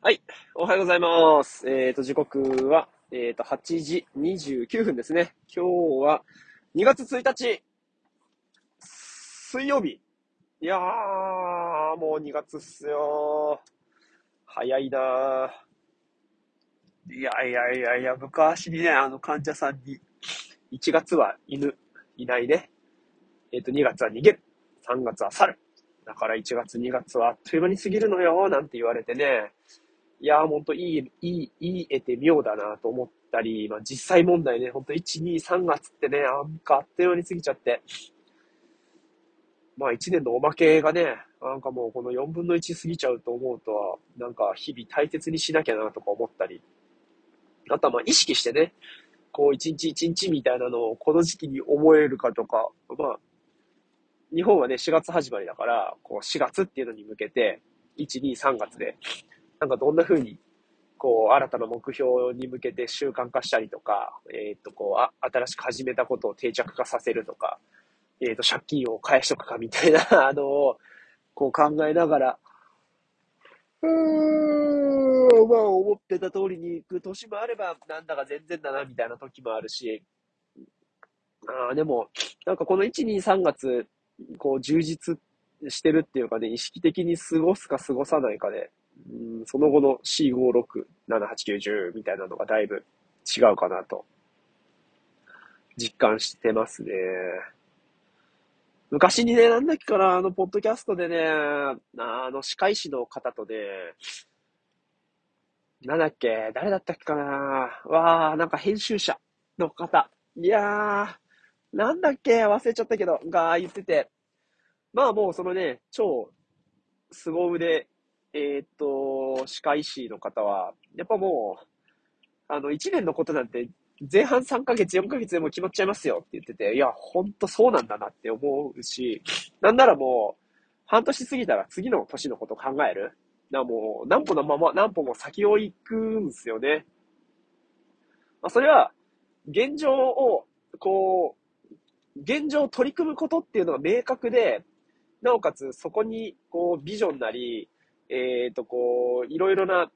はい。おはようございます。えっ、と、時刻は、えっ、と、8時29分ですね。今日は2月1日、水曜日。いやー、もう2月っすよ。早いなー。いやいやいやいや、昔にね、あの患者さんに、1月は犬、いないね。えっ、と、2月は逃げる。3月は猿。だから1月、2月はあっという間に過ぎるのよ、なんて言われてね。いやー、ほんといい、いい、いい得て妙だなと思ったり、まあ実際問題ね、ほんと1、2、3月ってね、なんかあっというに過ぎちゃって。まあ1年のおまけがね、なんかもうこの4分の1過ぎちゃうと思うとは、なんか日々大切にしなきゃなとか思ったり。あとはまあ意識してね、こう一日一日みたいなのをこの時期に思えるかとか、まあ、日本はね、4月始まりだから、こう4月っていうのに向けて、1、2、3月で、なんかどんな風に、こう、新たな目標に向けて習慣化したりとか、えっ、と、こうあ、新しく始めたことを定着化させるとか、えっ、と、借金を返しとくかみたいな、あのを、こう考えながら、うーん、まあ思ってた通りに行く年もあれば、なんだか全然だな、みたいな時もあるし、あーでも、なんかこの1、2、3月、こう充実してるっていうかね、意識的に過ごすか過ごさないかで、うんその後の4、5、6、7、8、9、10みたいなのがだいぶ違うかなと、実感してますね。昔にね、なんだっけかな、あの、ポッドキャストでね、あの、歯科医師の方とね、なんだっけ、誰だったっけかな、わー、なんか編集者の方。いやー、なんだっけ、忘れちゃったけど、が言ってて、まあもうそのね、超凄腕、えーっと、歯科医師の方は、やっぱもう、あの、1年のことなんて、前半3ヶ月、4ヶ月でも決まっちゃいますよって言ってて、いや、ほんとそうなんだなって思うし、なんならもう、半年過ぎたら次の年のこと考える。だからもう、何歩のまま、何歩も先を行くんですよね。まあ、それは、現状を、こう、現状を取り組むことっていうのが明確で、なおかつそこに、こう、ビジョンなり、えっ、と、こう、いろいろな、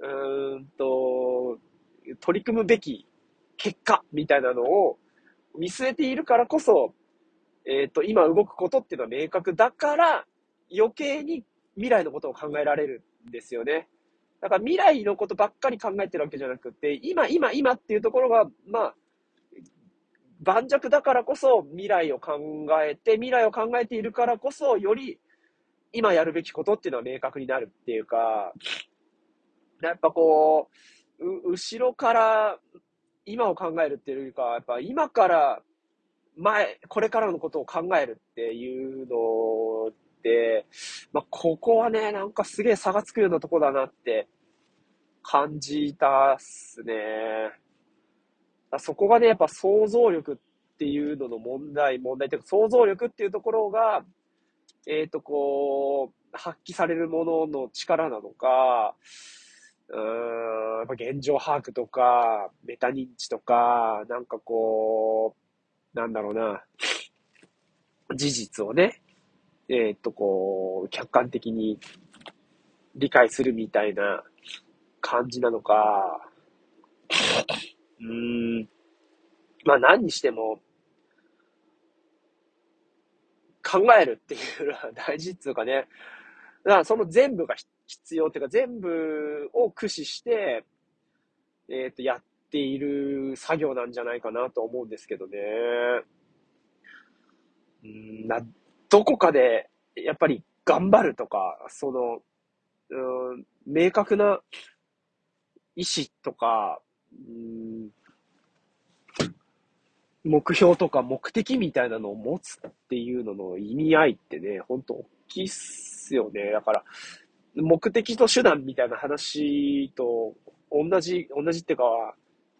うんと、取り組むべき結果みたいなのを見据えているからこそ、えっ、と、今動くことっていうのは明確だから、余計に未来のことを考えられるんですよね。だから未来のことばっかり考えてるわけじゃなくて、今、今、今っていうところが、まあ、盤石だからこそ未来を考えて、未来を考えているからこそ、より今やるべきことっていうのは明確になるっていうか、やっぱこう、う後ろから今を考えるっていうか、やっぱ今から前、これからのことを考えるっていうのって、まあ、ここはね、なんかすげえ差がつくようなとこだなって感じたっすね。そこがね、やっぱ想像力っていうのの問題、問題っていうか想像力っていうところが、えっ、と、こう、発揮されるものの力なのか、うーん、やっぱ現状把握とか、メタ認知とか、なんかこう、なんだろうな、事実をね、えっ、と、こう、客観的に理解するみたいな感じなのか、うーん、まあ何にしても、考えるっていうのは大事っていうかね、だからその全部が必要っていうか、全部を駆使して、えっ、と、やっている作業なんじゃないかなと思うんですけどね。うんな、どこかで、やっぱり頑張るとか、その、うん、明確な意志とか、うん、目標とか目的みたいなのを持つっていうのの意味合いってね、ほんと大きいっすよね。だから、目的と手段みたいな話と同じ、同じっていうか、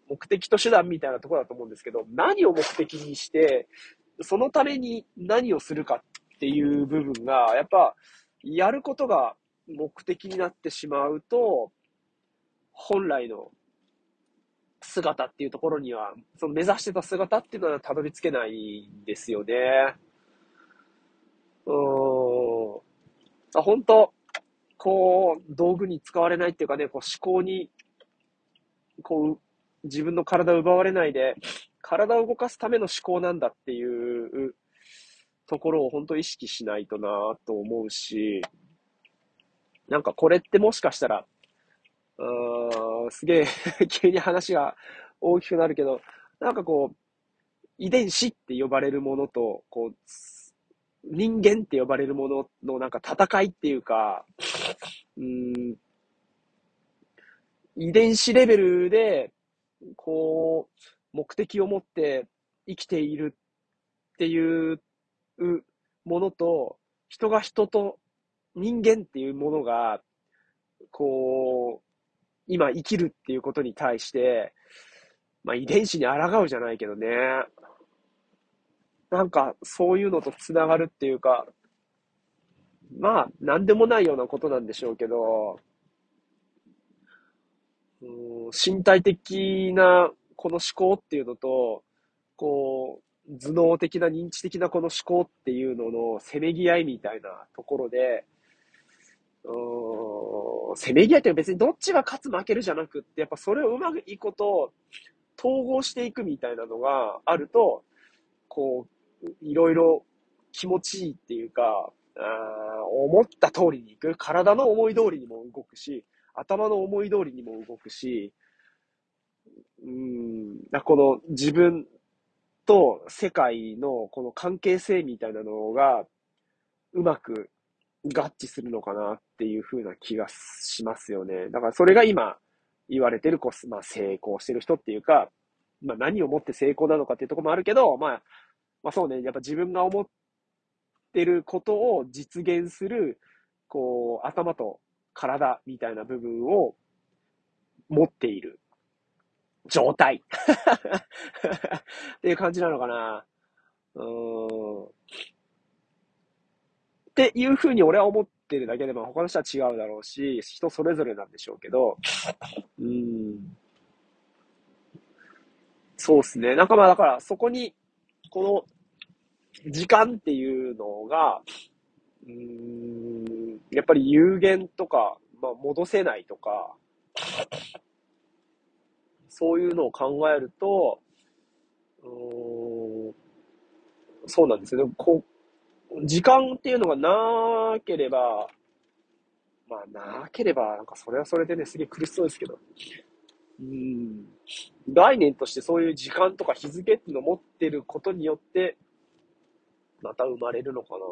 目的と手段みたいなところだと思うんですけど、何を目的にして、そのために何をするかっていう部分が、やっぱ、やることが目的になってしまうと、本来の姿っていうところには、その目指してた姿っていうのはたどり着けないんですよね。うーん。あ本当こう、道具に使われないっていうかね、こう思考に、こう、自分の体を奪われないで、体を動かすための思考なんだっていうところを本当意識しないとなと思うし、なんかこれってもしかしたら、うーん、すげえ 急に話が大きくなるけど、なんかこう、遺伝子って呼ばれるものと、こう、人間って呼ばれるもののなんか戦いっていうか、うん、遺伝子レベルで、こう、目的を持って生きているっていうものと、人が人と人間っていうものが、こう、今生きるっていうことに対して、まあ遺伝子に抗うじゃないけどね。なんかそういうのと繋がるっていうか、まあなんでもないようなことなんでしょうけど、うん身体的なこの思考っていうのと、こう、頭脳的な認知的なこの思考っていうののせめぎ合いみたいなところで、せめぎ合いって別にどっちが勝つ負けるじゃなくって、やっぱそれをうまくいいこと統合していくみたいなのがあると、こう、いろいろ気持ちいいっていうか、あ思った通りにいく。体の思い通りにも動くし、頭の思い通りにも動くし、うん、この自分と世界のこの関係性みたいなのがうまく合致するのかなっていう風な気がしますよね。だからそれが今言われてる、こう、まあ成功してる人っていうか、まあ何をもって成功なのかっていうところもあるけど、まあ、まあそうね、やっぱ自分が思ってることを実現する、こう、頭と体みたいな部分を持っている状態 っていう感じなのかな。うん。っていうふうに俺は思ってるだけで、まあ他の人は違うだろうし、人それぞれなんでしょうけど、うん。そうっすね。なんかまあだからそこに、この時間っていうのが、うん、やっぱり有限とか、まあ戻せないとか、そういうのを考えると、うん、そうなんですよね。こ時間っていうのがなければ、まあ、なければ、なんかそれはそれでね、すげえ苦しそうですけど。うん。概念としてそういう時間とか日付っていうのを持ってることによって、また生まれるのかな。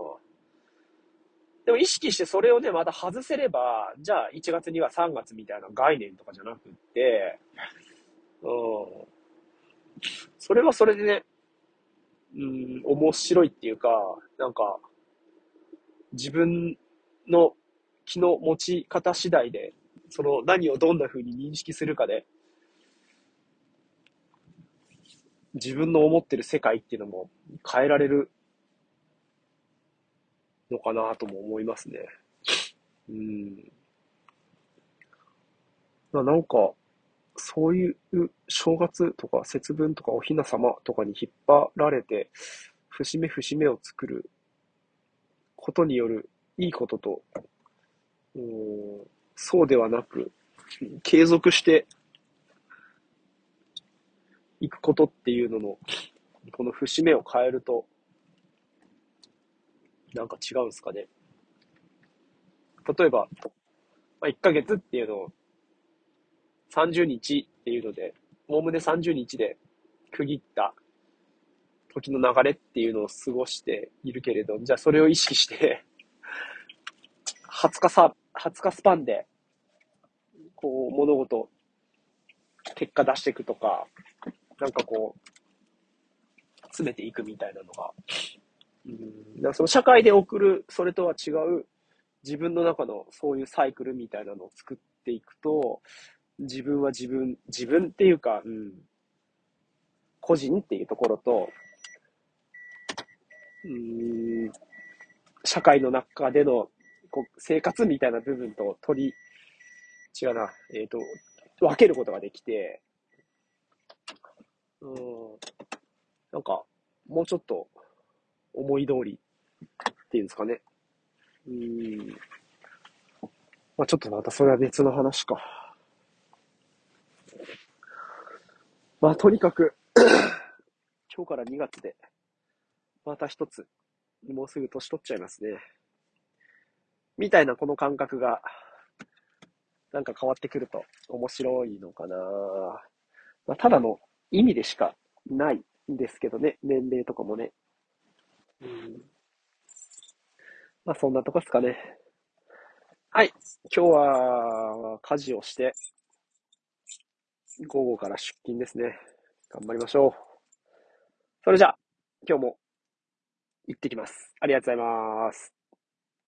でも意識してそれをね、また外せれば、じゃあ1月には3月みたいな概念とかじゃなくって、うん。それはそれでね、うん、面白いっていうか、なんか、自分の気の持ち方次第で、その何をどんな風に認識するかで、自分の思ってる世界っていうのも変えられるのかなとも思いますね。うん。なんか、そういう正月とか節分とかお雛様とかに引っ張られて、節目節目を作ることによるいいことと、うん、そうではなく、継続していくことっていうのの、この節目を変えると、なんか違うんすかね。例えば、まあ、1ヶ月っていうのを30日っていうので、おおむね30日で区切った時の流れっていうのを過ごしているけれど、じゃあそれを意識して20日さ、20日スパンで、こう、物事、結果出していくとか、なんかこう、詰めていくみたいなのが、うん、だかその社会で送る、それとは違う、自分の中のそういうサイクルみたいなのを作っていくと、自分は自分、自分っていうか、うん、個人っていうところと、うん、社会の中でのこう生活みたいな部分と取り、違うな、えっ、ー、と、分けることができて、うん、なんか、もうちょっと思い通りっていうんですかね。うんまあちょっとまたそれは別の話か。まあとにかく 今日から2月で、また一つ、もうすぐ年取っちゃいますね。みたいなこの感覚が、なんか変わってくると面白いのかな。まあ、ただの意味でしかないんですけどね、年齢とかもね。うん、まあそんなとこですかね。はい。今日は家事をして、午後から出勤ですね。頑張りましょう。それじゃあ、今日も行ってきます。ありがとうございます。